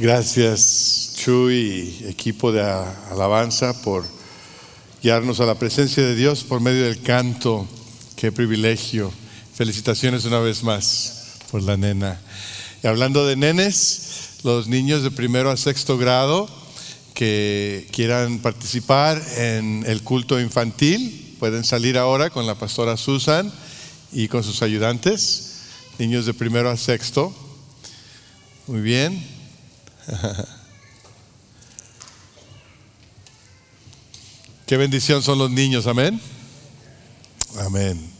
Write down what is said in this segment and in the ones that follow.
Gracias, Chuy y equipo de alabanza, por guiarnos a la presencia de Dios por medio del canto. Qué privilegio. Felicitaciones una vez más por la nena. Y hablando de nenes, los niños de primero a sexto grado que quieran participar en el culto infantil pueden salir ahora con la pastora Susan y con sus ayudantes. Niños de primero a sexto. Muy bien. Qué bendición son los niños, amén. Amén.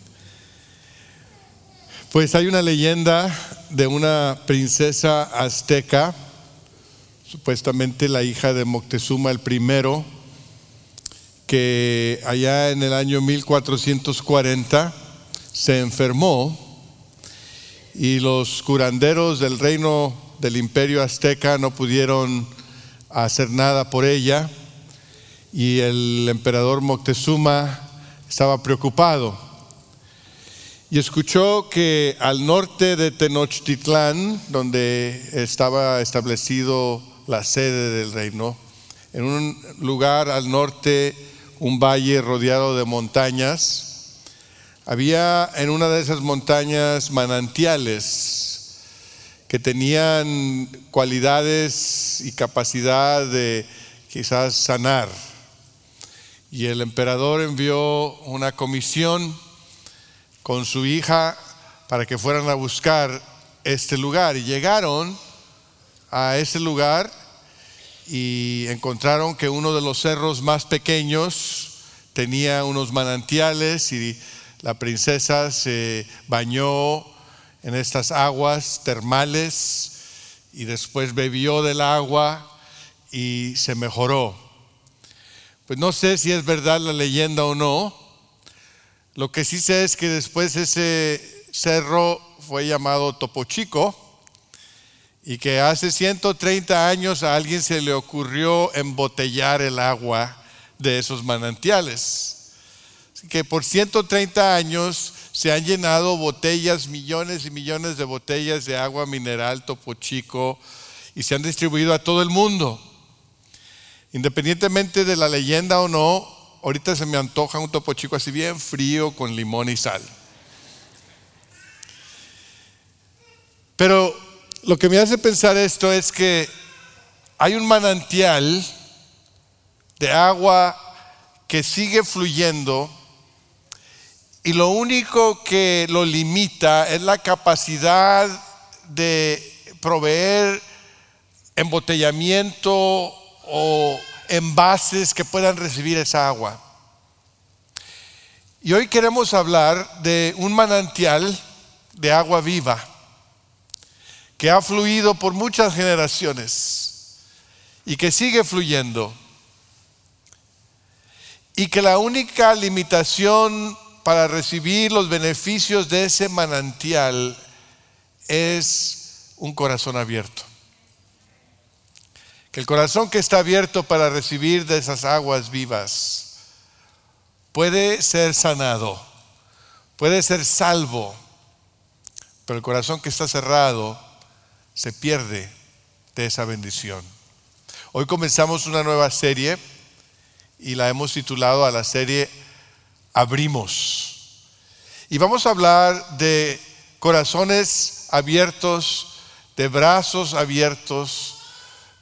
Pues hay una leyenda de una princesa azteca, supuestamente la hija de Moctezuma el primero, que allá en el año 1440 se enfermó y los curanderos del reino del imperio azteca no pudieron hacer nada por ella y el emperador Moctezuma estaba preocupado y escuchó que al norte de Tenochtitlán, donde estaba establecido la sede del reino, en un lugar al norte, un valle rodeado de montañas, había en una de esas montañas manantiales que tenían cualidades y capacidad de quizás sanar. Y el emperador envió una comisión con su hija para que fueran a buscar este lugar. Y llegaron a ese lugar y encontraron que uno de los cerros más pequeños tenía unos manantiales y la princesa se bañó en estas aguas termales y después bebió del agua y se mejoró. Pues no sé si es verdad la leyenda o no. Lo que sí sé es que después ese cerro fue llamado Topo Chico y que hace 130 años a alguien se le ocurrió embotellar el agua de esos manantiales. Que por 130 años se han llenado botellas, millones y millones de botellas de agua mineral Topo Chico y se han distribuido a todo el mundo. Independientemente de la leyenda o no, ahorita se me antoja un Topo Chico así bien frío con limón y sal. Pero lo que me hace pensar esto es que hay un manantial de agua que sigue fluyendo y lo único que lo limita es la capacidad de proveer embotellamiento o envases que puedan recibir esa agua. Y hoy queremos hablar de un manantial de agua viva que ha fluido por muchas generaciones y que sigue fluyendo. Y que la única limitación para recibir los beneficios de ese manantial es un corazón abierto. Que el corazón que está abierto para recibir de esas aguas vivas puede ser sanado, puede ser salvo, pero el corazón que está cerrado se pierde de esa bendición. Hoy comenzamos una nueva serie y la hemos titulado a la serie abrimos. Y vamos a hablar de corazones abiertos, de brazos abiertos,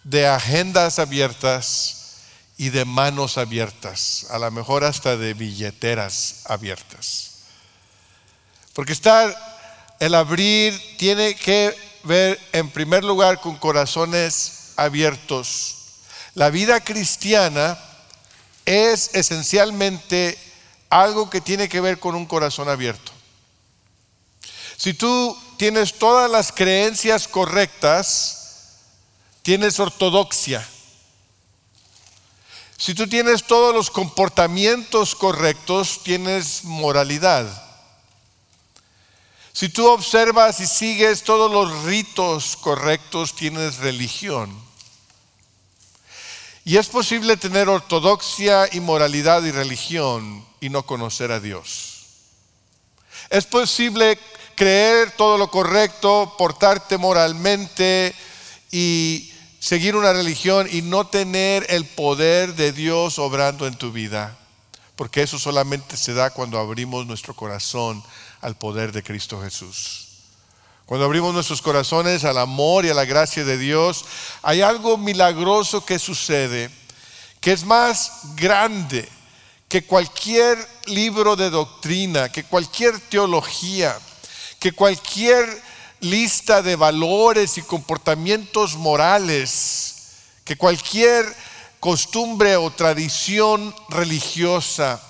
de agendas abiertas y de manos abiertas, a lo mejor hasta de billeteras abiertas. Porque estar, el abrir tiene que ver en primer lugar con corazones abiertos. La vida cristiana es esencialmente algo que tiene que ver con un corazón abierto. Si tú tienes todas las creencias correctas, tienes ortodoxia. Si tú tienes todos los comportamientos correctos, tienes moralidad. Si tú observas y sigues todos los ritos correctos, tienes religión. Y es posible tener ortodoxia y moralidad y religión y no conocer a Dios. Es posible creer todo lo correcto, portarte moralmente y seguir una religión y no tener el poder de Dios obrando en tu vida. Porque eso solamente se da cuando abrimos nuestro corazón al poder de Cristo Jesús. Cuando abrimos nuestros corazones al amor y a la gracia de Dios, hay algo milagroso que sucede, que es más grande que cualquier libro de doctrina, que cualquier teología, que cualquier lista de valores y comportamientos morales, que cualquier costumbre o tradición religiosa.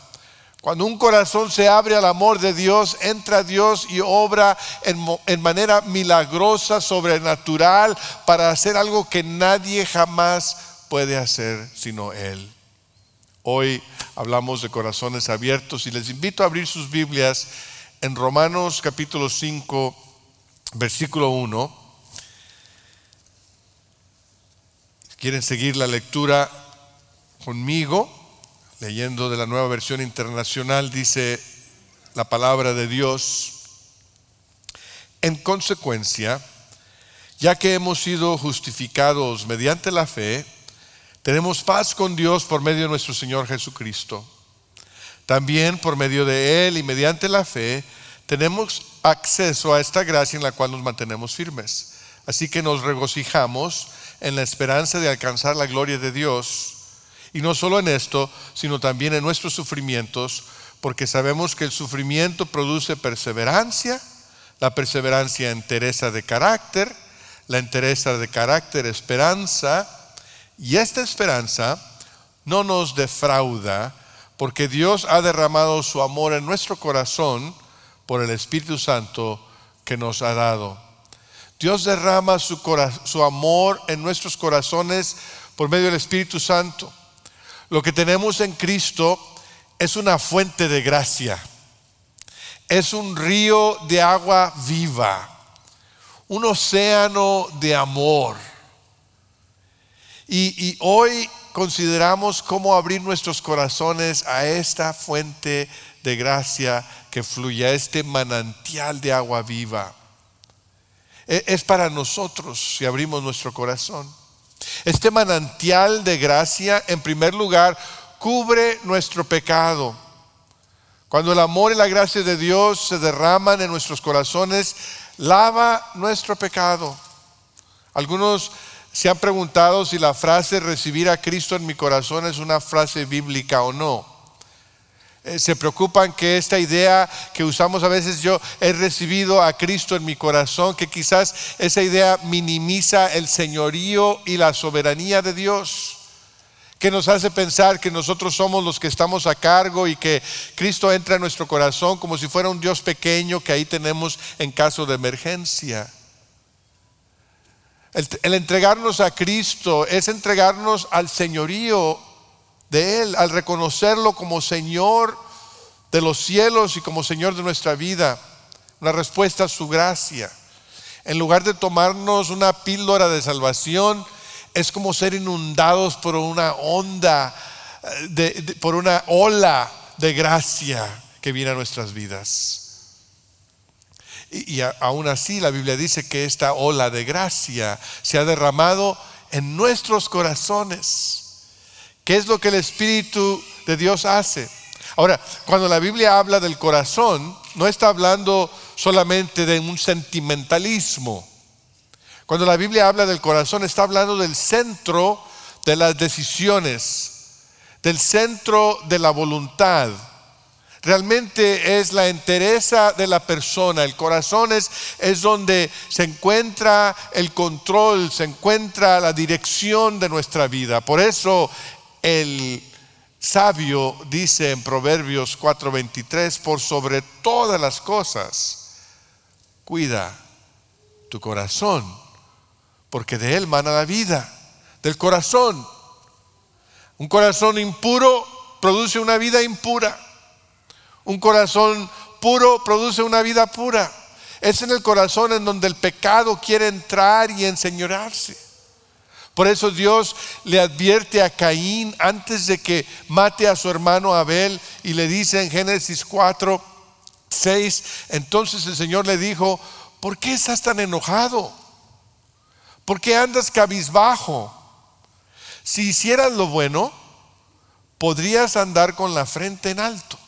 Cuando un corazón se abre al amor de Dios, entra Dios y obra en, manera milagrosa, sobrenatural, para hacer algo que nadie jamás puede hacer sino Él. Hoy hablamos de corazones abiertos y les invito a abrir sus Biblias en Romanos capítulo 5, versículo 1. ¿Quieren seguir la lectura conmigo? Leyendo de la nueva versión internacional, dice la palabra de Dios, en consecuencia, ya que hemos sido justificados mediante la fe, tenemos paz con Dios por medio de nuestro Señor Jesucristo. También por medio de Él y mediante la fe, tenemos acceso a esta gracia en la cual nos mantenemos firmes. Así que nos regocijamos en la esperanza de alcanzar la gloria de Dios. Y no solo en esto, sino también en nuestros sufrimientos, porque sabemos que el sufrimiento produce perseverancia, la perseverancia entereza de carácter, la entereza de carácter esperanza, y esta esperanza no nos defrauda, porque Dios ha derramado su amor en nuestro corazón por el Espíritu Santo que nos ha dado. Dios derrama su, su amor en nuestros corazones por medio del Espíritu Santo. Lo que tenemos en Cristo es una fuente de gracia, es un río de agua viva, un océano de amor. Y, hoy consideramos cómo abrir nuestros corazones a esta fuente de gracia que fluye, a este manantial de agua viva. E, es para nosotros si abrimos nuestro corazón. Este manantial de gracia, en primer lugar, cubre nuestro pecado. Cuando el amor y la gracia de Dios se derraman en nuestros corazones, lava nuestro pecado. Algunos se han preguntado si la frase recibir a Cristo en mi corazón es una frase bíblica o no. Eh, se preocupan que esta idea que usamos a veces, yo he recibido a Cristo en mi corazón, que quizás esa idea minimiza el señorío y la soberanía de Dios, que nos hace pensar que nosotros somos los que estamos a cargo y que Cristo entra en nuestro corazón como si fuera un Dios pequeño que ahí tenemos en caso de emergencia. El, el entregarnos a Cristo es entregarnos al señorío de Él, al reconocerlo como Señor de los cielos y como Señor de nuestra vida, una respuesta a su gracia. En lugar de tomarnos una píldora de salvación, es como ser inundados por una onda, de, por una ola de gracia que viene a nuestras vidas. Y, y aún así la Biblia dice que esta ola de gracia se ha derramado en nuestros corazones. ¿Qué es lo que el Espíritu de Dios hace? Ahora, cuando la Biblia habla del corazón, no está hablando solamente de un sentimentalismo. Cuando la Biblia habla del corazón, está hablando del centro de las decisiones, del centro de la voluntad. Realmente es la entereza de la persona. El corazón es, es donde se encuentra el control, se encuentra la dirección de nuestra vida. Por eso el sabio dice en Proverbios 4:23, por sobre todas las cosas, cuida tu corazón, porque de él mana la vida, del corazón. Un corazón impuro produce una vida impura. Un corazón puro produce una vida pura. Es en el corazón en donde el pecado quiere entrar y enseñorarse. Por eso Dios le advierte a Caín antes de que mate a su hermano Abel y le dice en Génesis 4, 6, entonces el Señor le dijo, ¿por qué estás tan enojado? ¿Por qué andas cabizbajo? Si hicieras lo bueno, podrías andar con la frente en alto.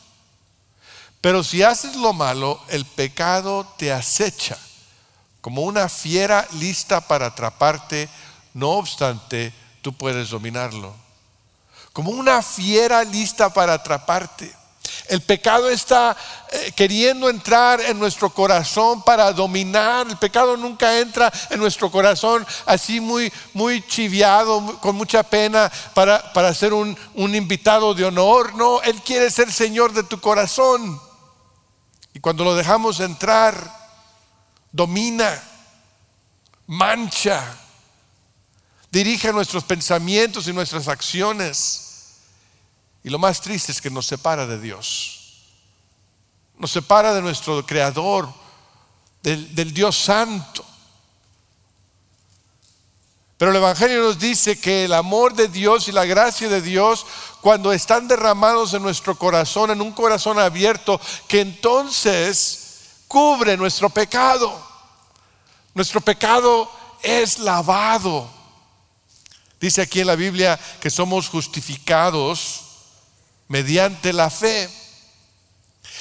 Pero si haces lo malo, el pecado te acecha como una fiera lista para atraparte, no obstante, tú puedes dominarlo. Como una fiera lista para atraparte. El pecado está eh, queriendo entrar en nuestro corazón para dominar. El pecado nunca entra en nuestro corazón así muy, muy chiviado, con mucha pena para, para ser un, un invitado de honor. No, Él quiere ser Señor de tu corazón. Y cuando lo dejamos entrar, domina, mancha, dirige nuestros pensamientos y nuestras acciones. Y lo más triste es que nos separa de Dios. Nos separa de nuestro Creador, del, Dios Santo. Pero el Evangelio nos dice que el amor de Dios y la gracia de Dios, cuando están derramados en nuestro corazón, en un corazón abierto, que entonces cubre nuestro pecado. Nuestro pecado es lavado. Dice aquí en la Biblia que somos justificados mediante la fe.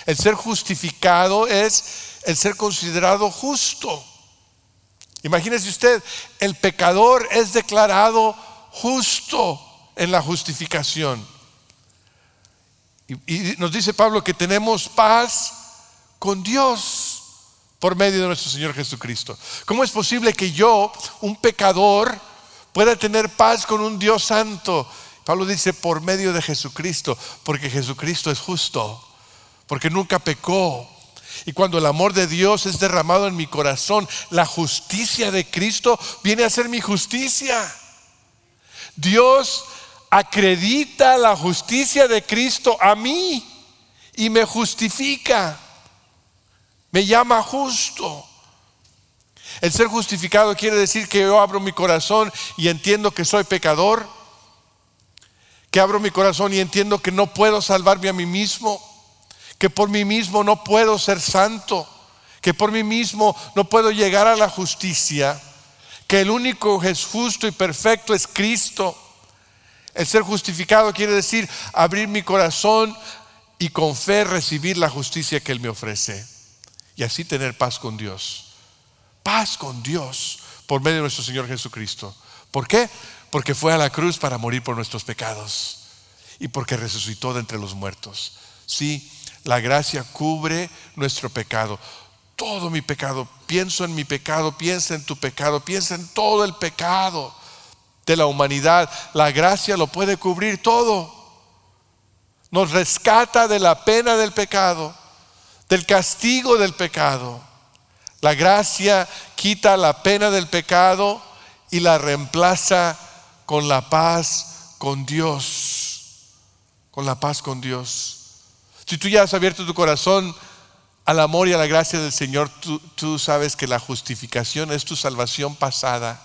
El ser justificado es el ser considerado justo. Imagínese usted, el pecador es declarado justo en la justificación. Y, nos dice Pablo que tenemos paz con Dios por medio de nuestro Señor Jesucristo. ¿Cómo es posible que yo, un pecador, pueda tener paz con un Dios santo? Pablo dice por medio de Jesucristo, porque Jesucristo es justo, porque nunca pecó. Y cuando el amor de Dios es derramado en mi corazón, la justicia de Cristo viene a ser mi justicia. Dios acredita la justicia de Cristo a mí y me justifica. Me llama justo. El ser justificado quiere decir que yo abro mi corazón y entiendo que soy pecador que abro mi corazón y entiendo que no puedo salvarme a mí mismo, que por mí mismo no puedo ser santo, que por mí mismo no puedo llegar a la justicia, que el único es justo y perfecto es Cristo. El ser justificado quiere decir abrir mi corazón y con fe recibir la justicia que Él me ofrece y así tener paz con Dios. Paz con Dios por medio de nuestro Señor Jesucristo. ¿Por qué? Porque fue a la cruz para morir por nuestros pecados y porque resucitó de entre los muertos. Sí, la gracia cubre nuestro pecado. Todo mi pecado. Pienso en mi pecado, piensa en tu pecado, piensa en todo el pecado de la humanidad. La gracia lo puede cubrir todo. Nos rescata de la pena del pecado, del castigo del pecado. La gracia quita la pena del pecado y la reemplaza con la paz con Dios. Con la paz con Dios. Si tú ya has abierto tu corazón al amor y a la gracia del Señor, tú, sabes que la justificación es tu salvación pasada.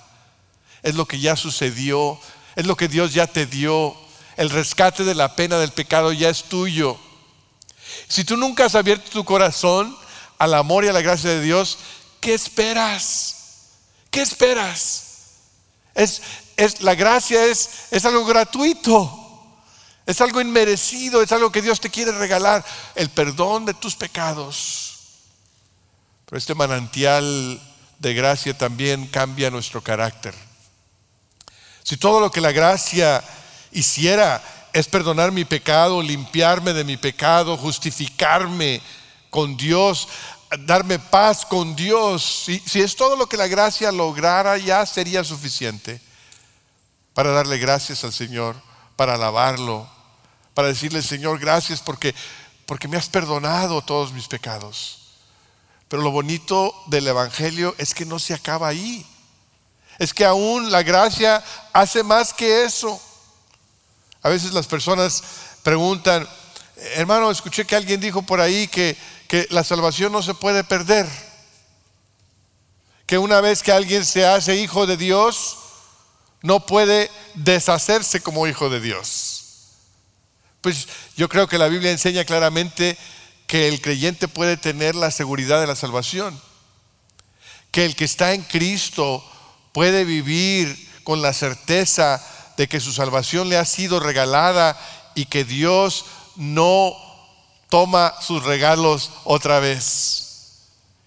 Es lo que ya sucedió. Es lo que Dios ya te dio. El rescate de la pena del pecado ya es tuyo. Si tú nunca has abierto tu corazón al amor y a la gracia de Dios, ¿qué esperas? ¿Qué esperas? Es, es, la gracia es, es algo gratuito. Es algo inmerecido, es algo que Dios te quiere regalar, el perdón de tus pecados. Pero este manantial de gracia también cambia nuestro carácter. Si todo lo que la gracia hiciera es perdonar mi pecado, limpiarme de mi pecado, justificarme con Dios, darme paz con Dios, si, si es todo lo que la gracia lograra, ya sería suficiente para darle gracias al Señor, para alabarlo, para decirle, Señor, gracias porque, porque me has perdonado todos mis pecados. Pero lo bonito del Evangelio es que no se acaba ahí. Es que aún la gracia hace más que eso. A veces las personas preguntan, hermano, escuché que alguien dijo por ahí que, que la salvación no se puede perder. Que una vez que alguien se hace hijo de Dios, no puede deshacerse como hijo de Dios. Pues yo creo que la Biblia enseña claramente que el creyente puede tener la seguridad de la salvación, que el que está en Cristo puede vivir con la certeza de que su salvación le ha sido regalada y que Dios no toma sus regalos otra vez.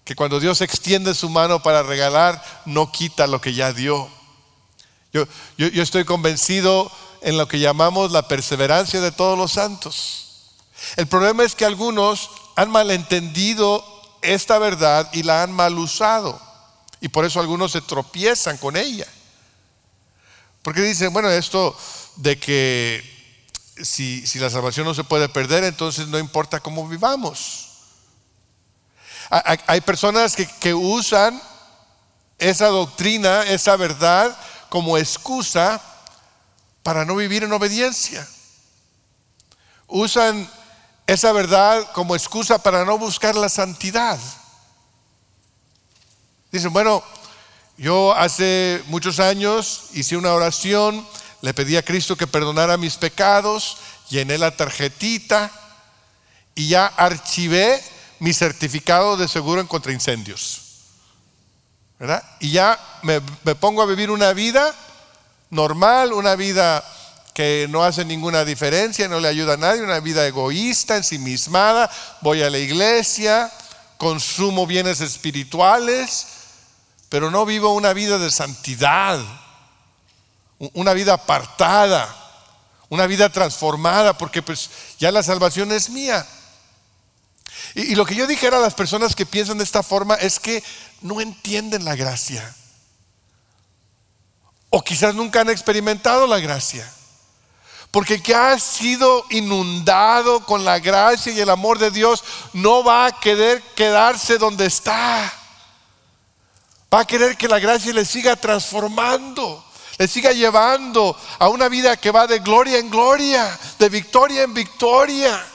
Que cuando Dios extiende su mano para regalar, no quita lo que ya dio. Yo, yo, estoy convencido en lo que llamamos la perseverancia de todos los santos. El problema es que algunos han malentendido esta verdad y la han mal usado. Y por eso algunos se tropiezan con ella. Porque dicen, bueno, esto de que si, la salvación no se puede perder, entonces no importa cómo vivamos. Hay, personas que, usan esa doctrina, esa verdad, como excusa para no vivir en obediencia. Usan esa verdad como excusa para no buscar la santidad. Dicen, bueno, yo hace muchos años hice una oración, le pedí a Cristo que perdonara mis pecados, llené la tarjetita y ya archivé mi certificado de seguro en contra incendios. ¿verdad? Y ya me, me pongo a vivir una vida normal, una vida que no hace ninguna diferencia, no le ayuda a nadie, una vida egoísta, ensimismada, voy a la iglesia, consumo bienes espirituales, pero no vivo una vida de santidad, una vida apartada, una vida transformada, porque pues ya la salvación es mía. Y, lo que yo dijera a las personas que piensan de esta forma es que no entienden la gracia. O quizás nunca han experimentado la gracia. Porque que ha sido inundado con la gracia y el amor de Dios no va a querer quedarse donde está. Va a querer que la gracia le siga transformando, le siga llevando a una vida que va de gloria en gloria, de victoria en victoria.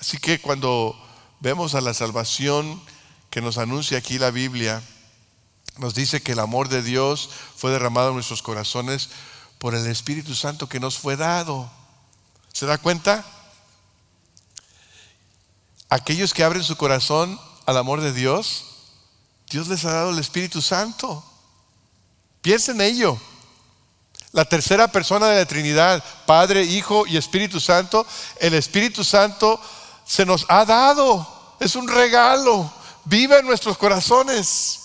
Así que cuando vemos a la salvación que nos anuncia aquí la Biblia, nos dice que el amor de Dios fue derramado en nuestros corazones por el Espíritu Santo que nos fue dado. ¿Se da cuenta? Aquellos que abren su corazón al amor de Dios, Dios les ha dado el Espíritu Santo. Piensen en ello. La tercera persona de la Trinidad, Padre, Hijo y Espíritu Santo, el Espíritu Santo se nos ha dado. Es un regalo. Vive en nuestros corazones.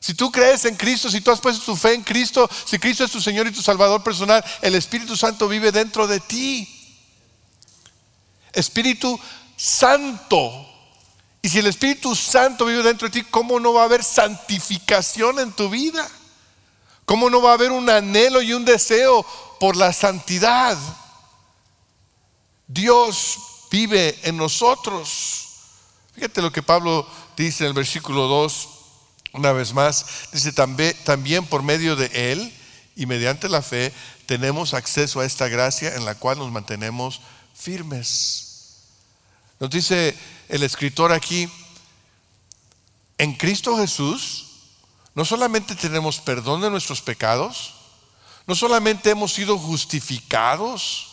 Si tú crees en Cristo, si tú has puesto tu fe en Cristo, si Cristo es tu Señor y tu Salvador personal, el Espíritu Santo vive dentro de ti. Espíritu Santo. Y si el Espíritu Santo vive dentro de ti, ¿cómo no va a haber santificación en tu vida? ¿Cómo no va a haber un anhelo y un deseo por la santidad? Dios vive en nosotros. Fíjate lo que Pablo dice en el versículo 2 una vez más, dice también, también por medio de Él y mediante la fe tenemos acceso a esta gracia en la cual nos mantenemos firmes. Nos dice el escritor aquí, en Cristo Jesús no solamente tenemos perdón de nuestros pecados, no solamente hemos sido justificados,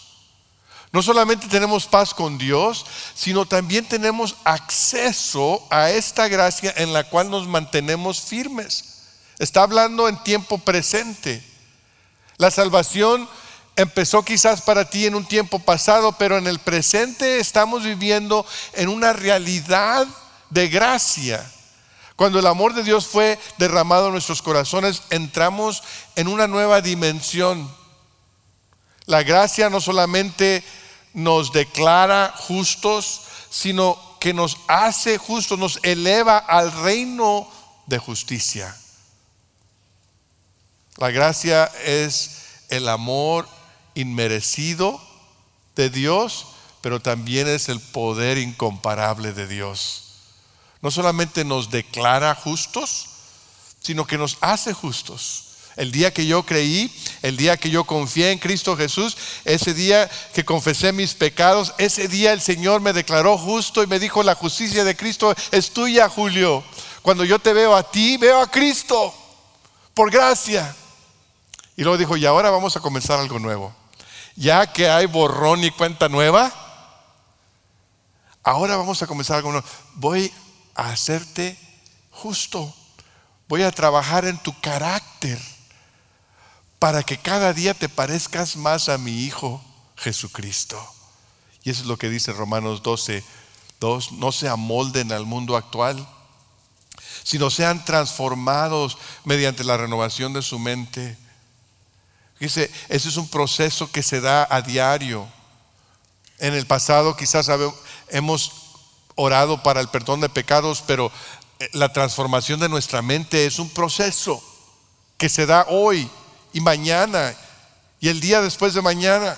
no solamente tenemos paz con Dios, sino también tenemos acceso a esta gracia en la cual nos mantenemos firmes. Está hablando en tiempo presente. La salvación empezó quizás para ti en un tiempo pasado, pero en el presente estamos viviendo en una realidad de gracia. Cuando el amor de Dios fue derramado en nuestros corazones, entramos en una nueva dimensión. La gracia no solamente nos declara justos, sino que nos hace justos, nos eleva al reino de justicia. La gracia es el amor inmerecido de Dios, pero también es el poder incomparable de Dios. No solamente nos declara justos, sino que nos hace justos. El día que yo creí, el día que yo confié en Cristo Jesús, ese día que confesé mis pecados, ese día el Señor me declaró justo y me dijo, la justicia de Cristo es tuya, Julio. Cuando yo te veo a ti, veo a Cristo, por gracia. Y luego dijo, y ahora vamos a comenzar algo nuevo. Ya que hay borrón y cuenta nueva, ahora vamos a comenzar nuevo. Voy a hacerte justo. Voy a trabajar en tu carácter para que cada día te parezcas más a mi Hijo Jesucristo. Y eso es lo que dice Romanos 12, 2, no se amolden al mundo actual, sino sean transformados mediante la renovación de su mente. Dice, ese es un proceso que se da a diario. En el pasado quizás hemos orado para el perdón de pecados, pero eh, la transformación de nuestra mente es un proceso que se da hoy y mañana y el día después de mañana.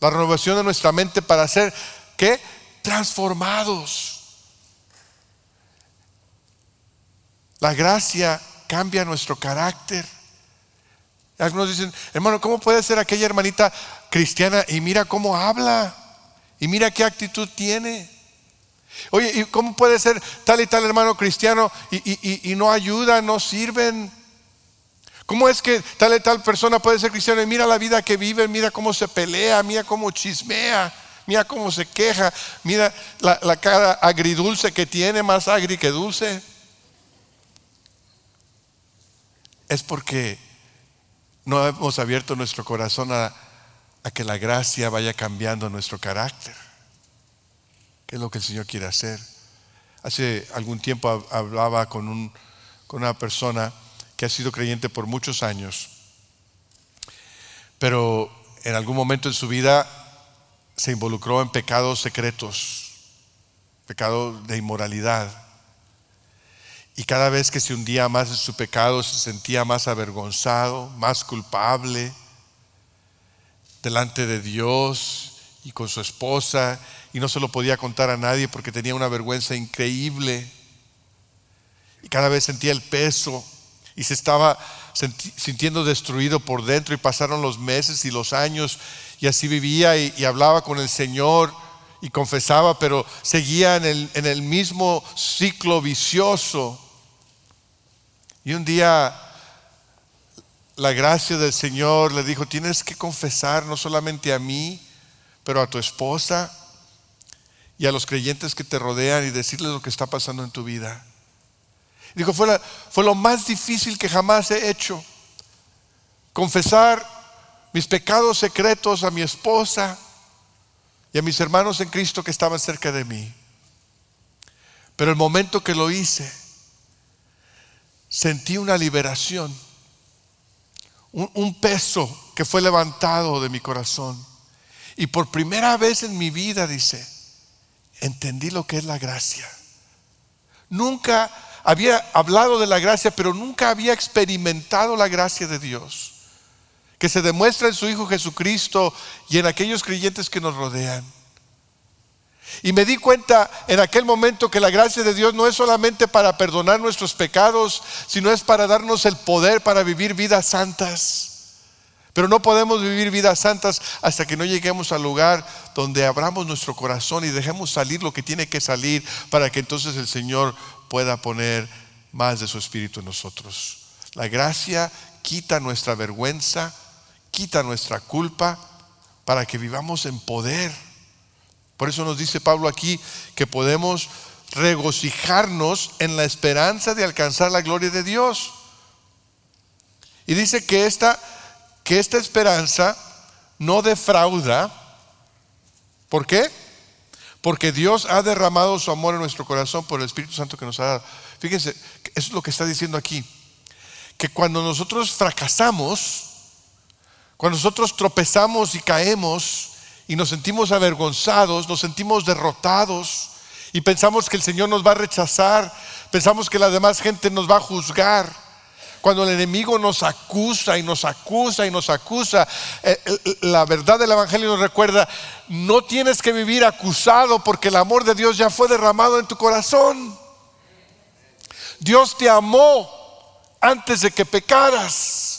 La renovación de nuestra mente para ser, ¿qué? Transformados. La gracia cambia nuestro carácter. Algunos dicen, hermano, ¿cómo puede ser aquella hermanita cristiana y mira cómo habla? Y mira qué actitud tiene. Oye, ¿y cómo puede ser tal y tal hermano cristiano y, no ayuda, no sirven? ¿Cómo es que tal y tal persona puede ser cristiano y mira la vida que vive, mira cómo se pelea, mira cómo chismea, mira cómo se queja, mira la, la cara agridulce que tiene, más agri que dulce? Es porque no hemos abierto nuestro corazón a, que la gracia vaya cambiando nuestro carácter. ¿Qué es lo que el Señor quiere hacer? Hace algún tiempo hablaba con, con una persona que ha sido creyente por muchos años, pero en algún momento en su vida se involucró en pecados secretos, pecado de inmoralidad. Y cada vez que se hundía más en su pecado se sentía más avergonzado, más culpable delante de Dios y con su esposa y no se lo podía contar a nadie porque tenía una vergüenza increíble. Y cada vez sentía el peso y se estaba sintiendo destruido por dentro y pasaron los meses y los años y así vivía y, hablaba con el Señor y confesaba, pero seguía en el, mismo ciclo vicioso. Y un día la gracia del Señor le dijo, tienes que confesar no solamente a mí, pero a tu esposa y a los creyentes que te rodean y decirles lo que está pasando en tu vida. Dijo, fue, fue lo más difícil que jamás he hecho. Confesar mis pecados secretos a mi esposa y a mis hermanos en Cristo que estaban cerca de mí. Pero el momento que lo hice, sentí una liberación, un peso que fue levantado de mi corazón. Y por primera vez en mi vida, dice, entendí lo que es la gracia. Nunca había hablado de la gracia, pero nunca había experimentado la gracia de Dios, que se demuestra en su Hijo Jesucristo y en aquellos creyentes que nos rodean. Y me di cuenta en aquel momento que la gracia de Dios no es solamente para perdonar nuestros pecados, sino es para darnos el poder para vivir vidas santas. Pero no podemos vivir vidas santas hasta que no lleguemos al lugar donde abramos nuestro corazón y dejemos salir lo que tiene que salir para que entonces el Señor pueda poner más de su espíritu en nosotros. La gracia quita nuestra vergüenza, quita nuestra culpa para que vivamos en poder. Por eso nos dice Pablo aquí que podemos regocijarnos en la esperanza de alcanzar la gloria de Dios. Y dice que esta que esta esperanza no defrauda. ¿Por qué? Porque Dios ha derramado su amor en nuestro corazón por el Espíritu Santo que nos ha dado. Fíjense, eso es lo que está diciendo aquí. Que cuando nosotros fracasamos, cuando nosotros tropezamos y caemos y nos sentimos avergonzados, nos sentimos derrotados y pensamos que el Señor nos va a rechazar, pensamos que la demás gente nos va a juzgar cuando el enemigo nos acusa y nos acusa y nos acusa, eh, la verdad del Evangelio nos recuerda, no tienes que vivir acusado porque el amor de Dios ya fue derramado en tu corazón. Dios te amó antes de que pecaras.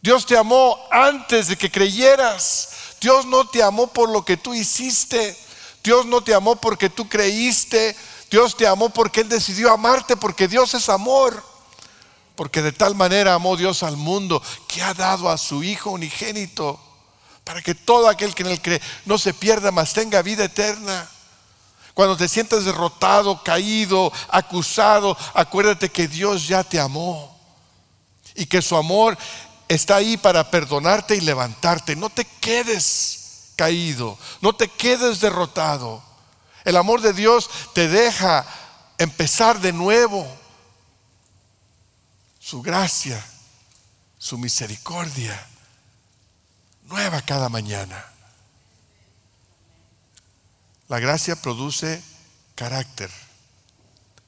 Dios te amó antes de que creyeras. Dios no te amó por lo que tú hiciste. Dios no te amó porque tú creíste. Dios te amó porque Él decidió amarte, porque Dios es amor. Porque de tal manera amó Dios al mundo que ha dado a su Hijo unigénito para que todo aquel que en él cree no se pierda, mas tenga vida eterna. Cuando te sientas derrotado, caído, acusado, acuérdate que Dios ya te amó y que su amor está ahí para perdonarte y levantarte. No te quedes caído, no te quedes derrotado. El amor de Dios te deja empezar de nuevo. Su gracia, su misericordia, nueva cada mañana. La gracia produce carácter.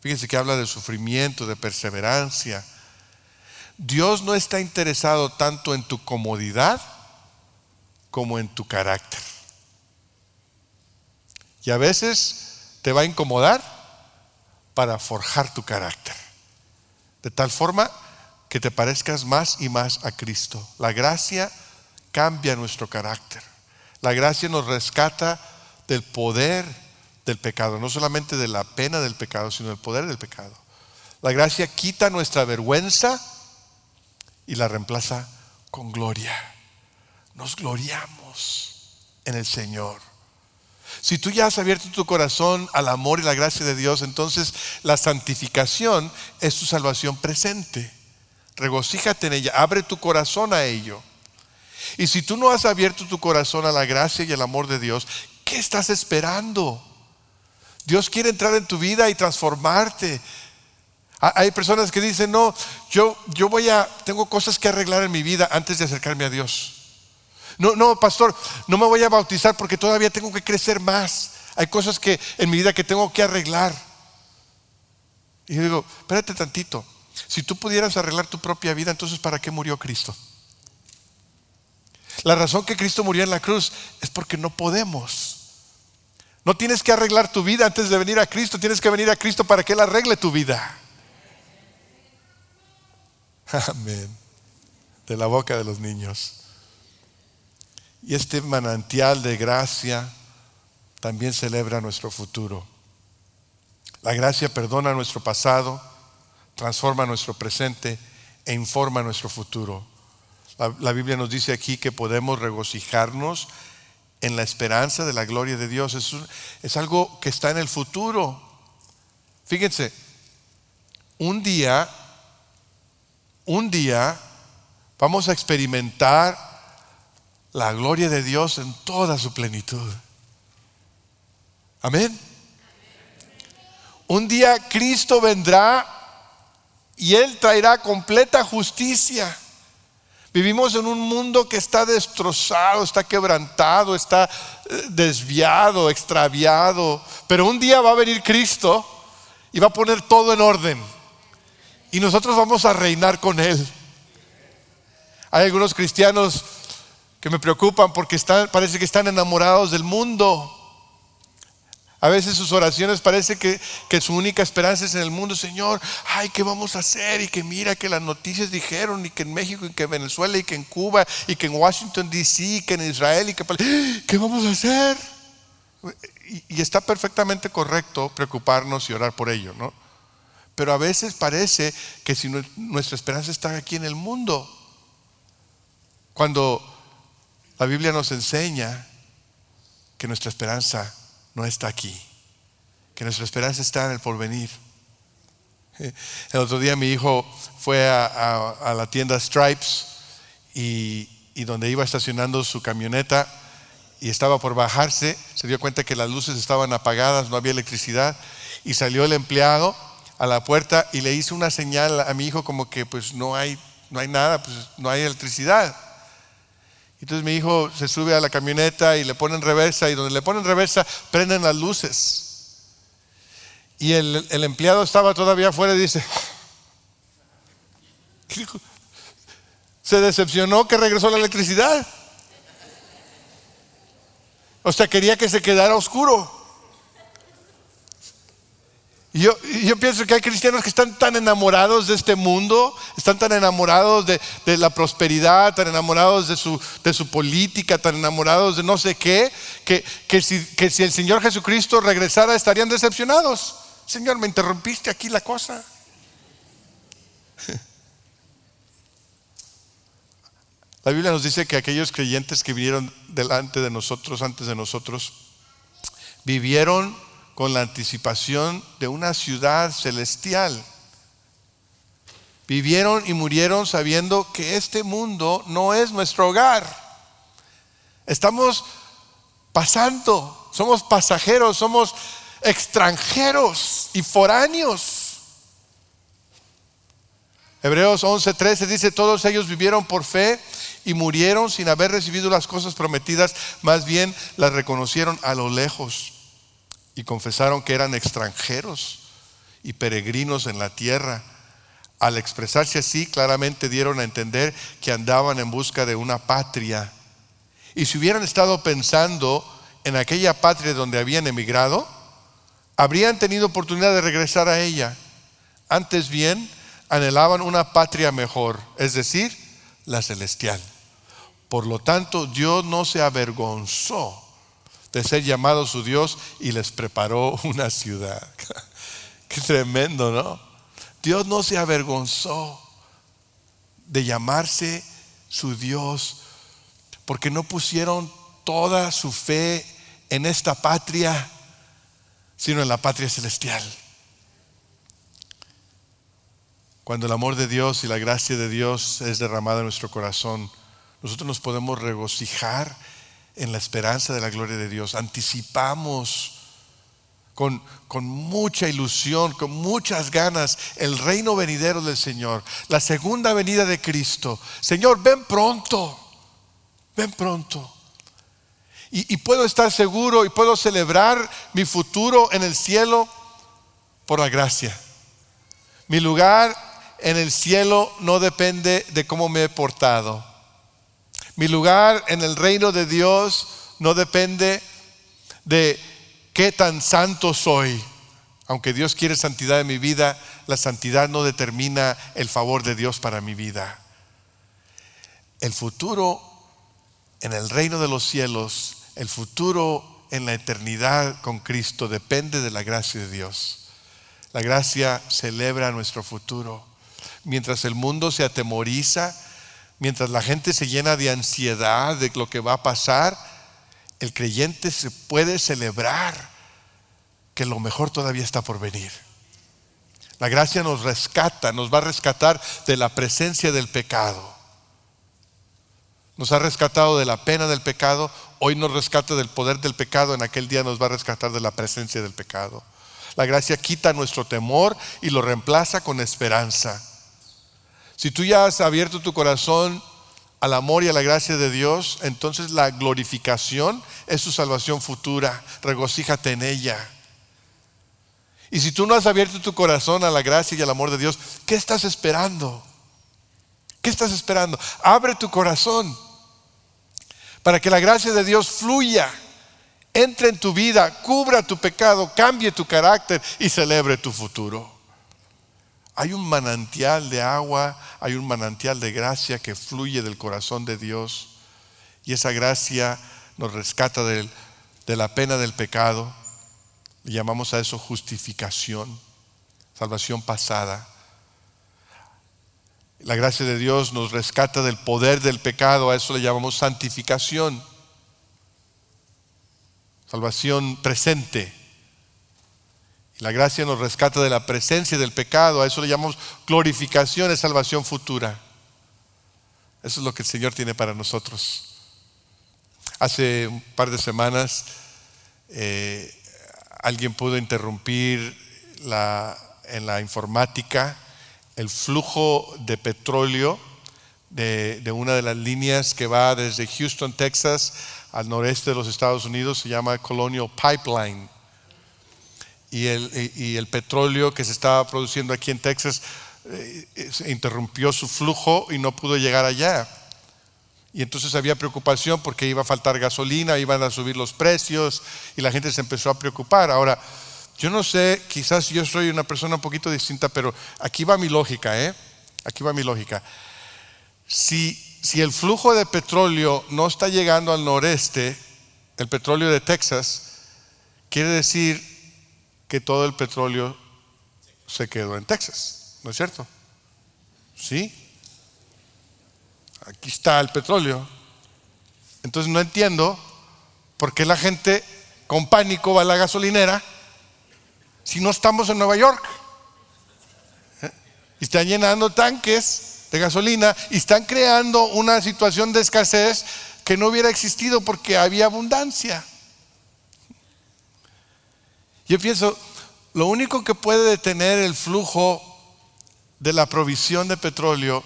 Fíjense que habla de sufrimiento, de perseverancia. Dios no está interesado tanto en tu comodidad como en tu carácter. Y a veces te va a incomodar para forjar tu carácter. De tal forma que te parezcas más y más a Cristo. La gracia cambia nuestro carácter. La gracia nos rescata del poder del pecado, no solamente de la pena del pecado, sino del poder del pecado. La gracia quita nuestra vergüenza y la reemplaza con gloria. Nos gloriamos en el Señor. Si tú ya has abierto tu corazón al amor y la gracia de Dios, entonces la santificación es tu salvación presente. Regocíjate en ella, abre tu corazón a ello. Y si tú no has abierto tu corazón a la gracia y el amor de Dios, ¿Qué estás esperando? Dios quiere entrar en tu vida y transformarte. Hay personas que dicen, no, yo, yo voy a, tengo cosas que arreglar en mi vida antes de acercarme a Dios. No, no, pastor, no me voy a bautizar porque todavía tengo que crecer más. Hay cosas que en mi vida que tengo que arreglar. Y yo digo, espérate tantito. Si tú pudieras arreglar tu propia vida, entonces ¿para qué murió Cristo? La razón que Cristo murió en la cruz es porque no podemos. No tienes que arreglar tu vida antes de venir a Cristo, tienes que venir a Cristo para que Él arregle tu vida. Amén. De la boca de los niños. Y este manantial de gracia también celebra nuestro futuro. La gracia perdona nuestro pasado, transforma nuestro presente e informa nuestro futuro. La, Biblia nos dice aquí que podemos regocijarnos en la esperanza de la gloria de Dios. Es algo que está en el futuro. Fíjense, un día, un día vamos a experimentar la gloria de Dios en toda su plenitud. Amén. Un día Cristo vendrá y Él traerá completa justicia. Vivimos en un mundo que está destrozado, está quebrantado, está eh, desviado, extraviado. Pero un día va a venir Cristo y va a poner todo en orden. Y nosotros vamos a reinar con Él. Hay algunos cristianos que me preocupan porque están, parece que están enamorados del mundo. A veces sus oraciones parece que, su única esperanza es en el mundo, Señor, ay, ¿qué vamos a hacer? Y que mira que las noticias dijeron, y que en México, y que en Venezuela, y que en Cuba, y que en Washington, D.C., y que en Israel, y que... ¿Qué vamos a hacer? Y, y está perfectamente correcto preocuparnos y orar por ello, ¿no? Pero a veces parece que si nuestra esperanza está aquí en el mundo, cuando la Biblia nos enseña que nuestra esperanza no está aquí, que nuestra esperanza está en el porvenir. El otro día mi hijo fue a, la tienda Stripes y, y, donde iba estacionando su camioneta y estaba por bajarse, se dio cuenta que las luces estaban apagadas, no había electricidad y salió el empleado a la puerta y le hizo una señal a mi hijo como que pues no hay, no hay nada, pues no hay electricidad. Entonces mi hijo se sube a la camioneta y le ponen reversa y donde le ponen reversa prenden las luces. Y el, empleado estaba todavía afuera y dice, se decepcionó que regresó la electricidad. O sea, quería que se quedara oscuro. Yo, pienso que hay cristianos que están tan enamorados de este mundo, están tan enamorados de, la prosperidad, tan enamorados de su, política, tan enamorados de no sé qué, que si el Señor Jesucristo regresara estarían decepcionados. Señor, me interrumpiste aquí la cosa. La Biblia nos dice que aquellos creyentes que vinieron delante de nosotros, antes de nosotros, vivieron con la anticipación de una ciudad celestial. Vivieron y murieron sabiendo que este mundo no es nuestro hogar. Estamos pasando, somos pasajeros, somos extranjeros y foráneos. Hebreos 11:13 dice, todos ellos vivieron por fe y murieron sin haber recibido las cosas prometidas, más bien las reconocieron a lo lejos y confesaron que eran extranjeros y peregrinos en la tierra. Al expresarse así, claramente dieron a entender que andaban en busca de una patria. Y si hubieran estado pensando en aquella patria donde habían emigrado, habrían tenido oportunidad de regresar a ella. Antes bien, anhelaban una patria mejor, es decir, la celestial. Por lo tanto, Dios no se avergonzó de ser llamado su Dios y les preparó una ciudad. Qué tremendo, ¿no? Dios no se avergonzó de llamarse su Dios porque no pusieron toda su fe en esta patria, sino en la patria celestial. Cuando el amor de Dios y la gracia de Dios es derramada en nuestro corazón, nosotros nos podemos regocijar en la esperanza de la gloria de Dios. Anticipamos con, con, mucha ilusión, con muchas ganas, el reino venidero del Señor, la segunda venida de Cristo. Señor, ven pronto, ven pronto. Y, y puedo estar seguro y puedo celebrar mi futuro en el cielo por la gracia. Mi lugar en el cielo no depende de cómo me he portado. Mi lugar en el reino de Dios no depende de qué tan santo soy. Aunque Dios quiere santidad en mi vida, la santidad no determina el favor de Dios para mi vida. El futuro en el reino de los cielos, el futuro en la eternidad con Cristo depende de la gracia de Dios. La gracia celebra nuestro futuro mientras el mundo se atemoriza, mientras la gente se llena de ansiedad de lo que va a pasar, el creyente se puede celebrar que lo mejor todavía está por venir. La gracia nos rescata, nos va a rescatar de la presencia del pecado. Nos ha rescatado de la pena del pecado, hoy nos rescata del poder del pecado, en aquel día nos va a rescatar de la presencia del pecado. La gracia quita nuestro temor y lo reemplaza con esperanza. Si tú ya has abierto tu corazón al amor y a la gracia de Dios, entonces la glorificación es su salvación futura. Regocíjate en ella. Y si tú no has abierto tu corazón a la gracia y al amor de Dios, ¿qué estás esperando? ¿Qué estás esperando? Abre tu corazón para que la gracia de Dios fluya, entre en tu vida, cubra tu pecado, cambie tu carácter y celebre tu futuro. Hay un manantial de agua, hay un manantial de gracia que fluye del corazón de Dios y esa gracia nos rescata de la pena del pecado. Y llamamos a eso justificación, salvación pasada. La gracia de Dios nos rescata del poder del pecado, a eso le llamamos santificación, salvación presente. La gracia nos rescata de la presencia del pecado. A eso le llamamos glorificación y salvación futura. Eso es lo que el Señor tiene para nosotros. Hace un par de semanas eh, alguien pudo interrumpir en la informática el flujo de petróleo de, de, una de las líneas que va desde Houston, Texas, al noreste de los Estados Unidos, se llama Colonial Pipeline y el, petróleo que se estaba produciendo aquí en Texas eh, interrumpió su flujo y no pudo llegar allá. Y entonces había preocupación porque iba a faltar gasolina, iban a subir los precios y la gente se empezó a preocupar. Ahora, yo no sé, quizás yo soy una persona un poquito distinta, pero aquí va mi lógica, ¿eh? Aquí va mi lógica. Si, si el flujo de petróleo no está llegando al noreste, el petróleo de Texas, quiere decir que todo el petróleo se quedó en Texas, ¿no es cierto? Sí. Aquí está el petróleo. Entonces no entiendo por qué la gente con pánico va a la gasolinera si no estamos en Nueva York? ¿Eh? Y están llenando tanques de gasolina y están creando una situación de escasez que no hubiera existido porque había abundancia. Yo pienso, lo único que puede detener el flujo de la provisión de petróleo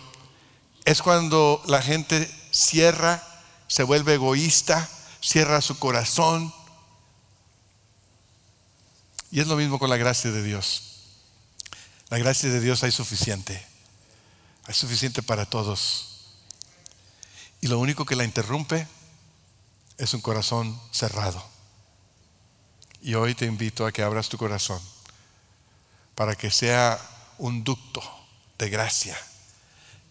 es cuando la gente cierra, se vuelve egoísta, cierra su corazón. Y es lo mismo con la gracia de Dios. La gracia de Dios hay suficiente. Hay suficiente para todos. Y lo único que la interrumpe es un corazón cerrado. Y hoy te invito a que abras tu corazón para que sea un ducto de gracia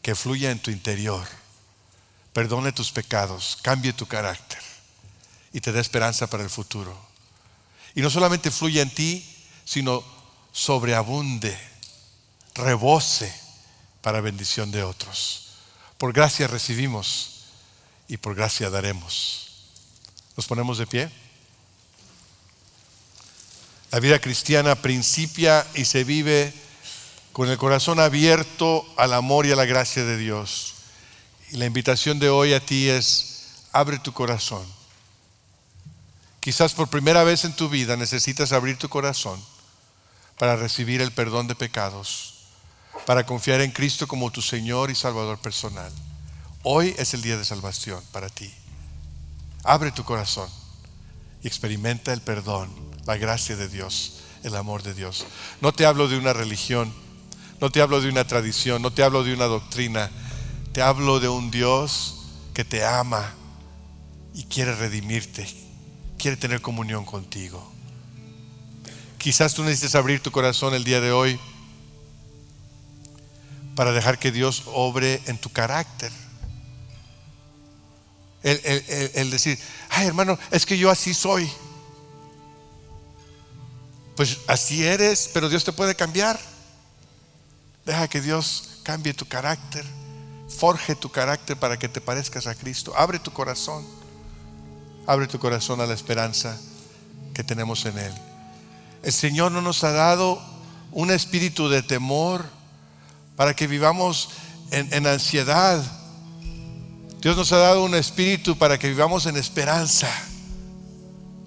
que fluya en tu interior, perdone tus pecados, cambie tu carácter y te dé esperanza para el futuro. Y no solamente fluya en ti, sino sobreabunde, rebose para bendición de otros. Por gracia recibimos y por gracia daremos. ¿Nos ponemos de pie? La vida cristiana principia y se vive con el corazón abierto al amor y a la gracia de Dios. Y la invitación de hoy a ti es, abre tu corazón. Quizás por primera vez en tu vida necesitas abrir tu corazón para recibir el perdón de pecados, para confiar en Cristo como tu Señor y Salvador personal. Hoy es el día de salvación para ti. Abre tu corazón y experimenta el perdón la gracia de Dios, el amor de Dios. No te hablo de una religión, no te hablo de una tradición, no te hablo de una doctrina, te hablo de un Dios que te ama y quiere redimirte, quiere tener comunión contigo. Quizás tú necesites abrir tu corazón el día de hoy para dejar que Dios obre en tu carácter. El, decir, ay hermano, es que yo así soy pues así eres, pero Dios te puede cambiar. Deja que Dios cambie tu carácter, forje tu carácter para que te parezcas a Cristo. Abre tu corazón, abre tu corazón a la esperanza que tenemos en Él. El Señor no nos ha dado un espíritu de temor para que vivamos en, ansiedad. Dios nos ha dado un espíritu para que vivamos en esperanza.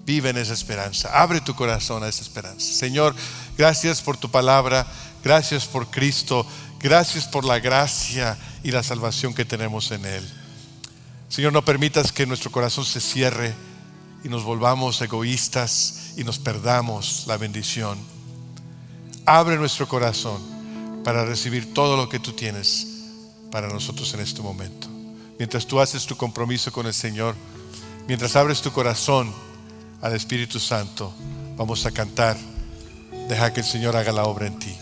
Vive en esa esperanza. Abre tu corazón a esa esperanza. Señor, gracias por tu palabra. Gracias por Cristo. Gracias por la gracia y la salvación que tenemos en Él. Señor, no permitas que nuestro corazón se cierre y nos volvamos egoístas y nos perdamos la bendición. Abre nuestro corazón para recibir todo lo que tú tienes para nosotros en este momento. Mientras tú haces tu compromiso con el Señor, mientras abres tu corazón, al Espíritu Santo, vamos a cantar. Deja que el Señor haga la obra en ti.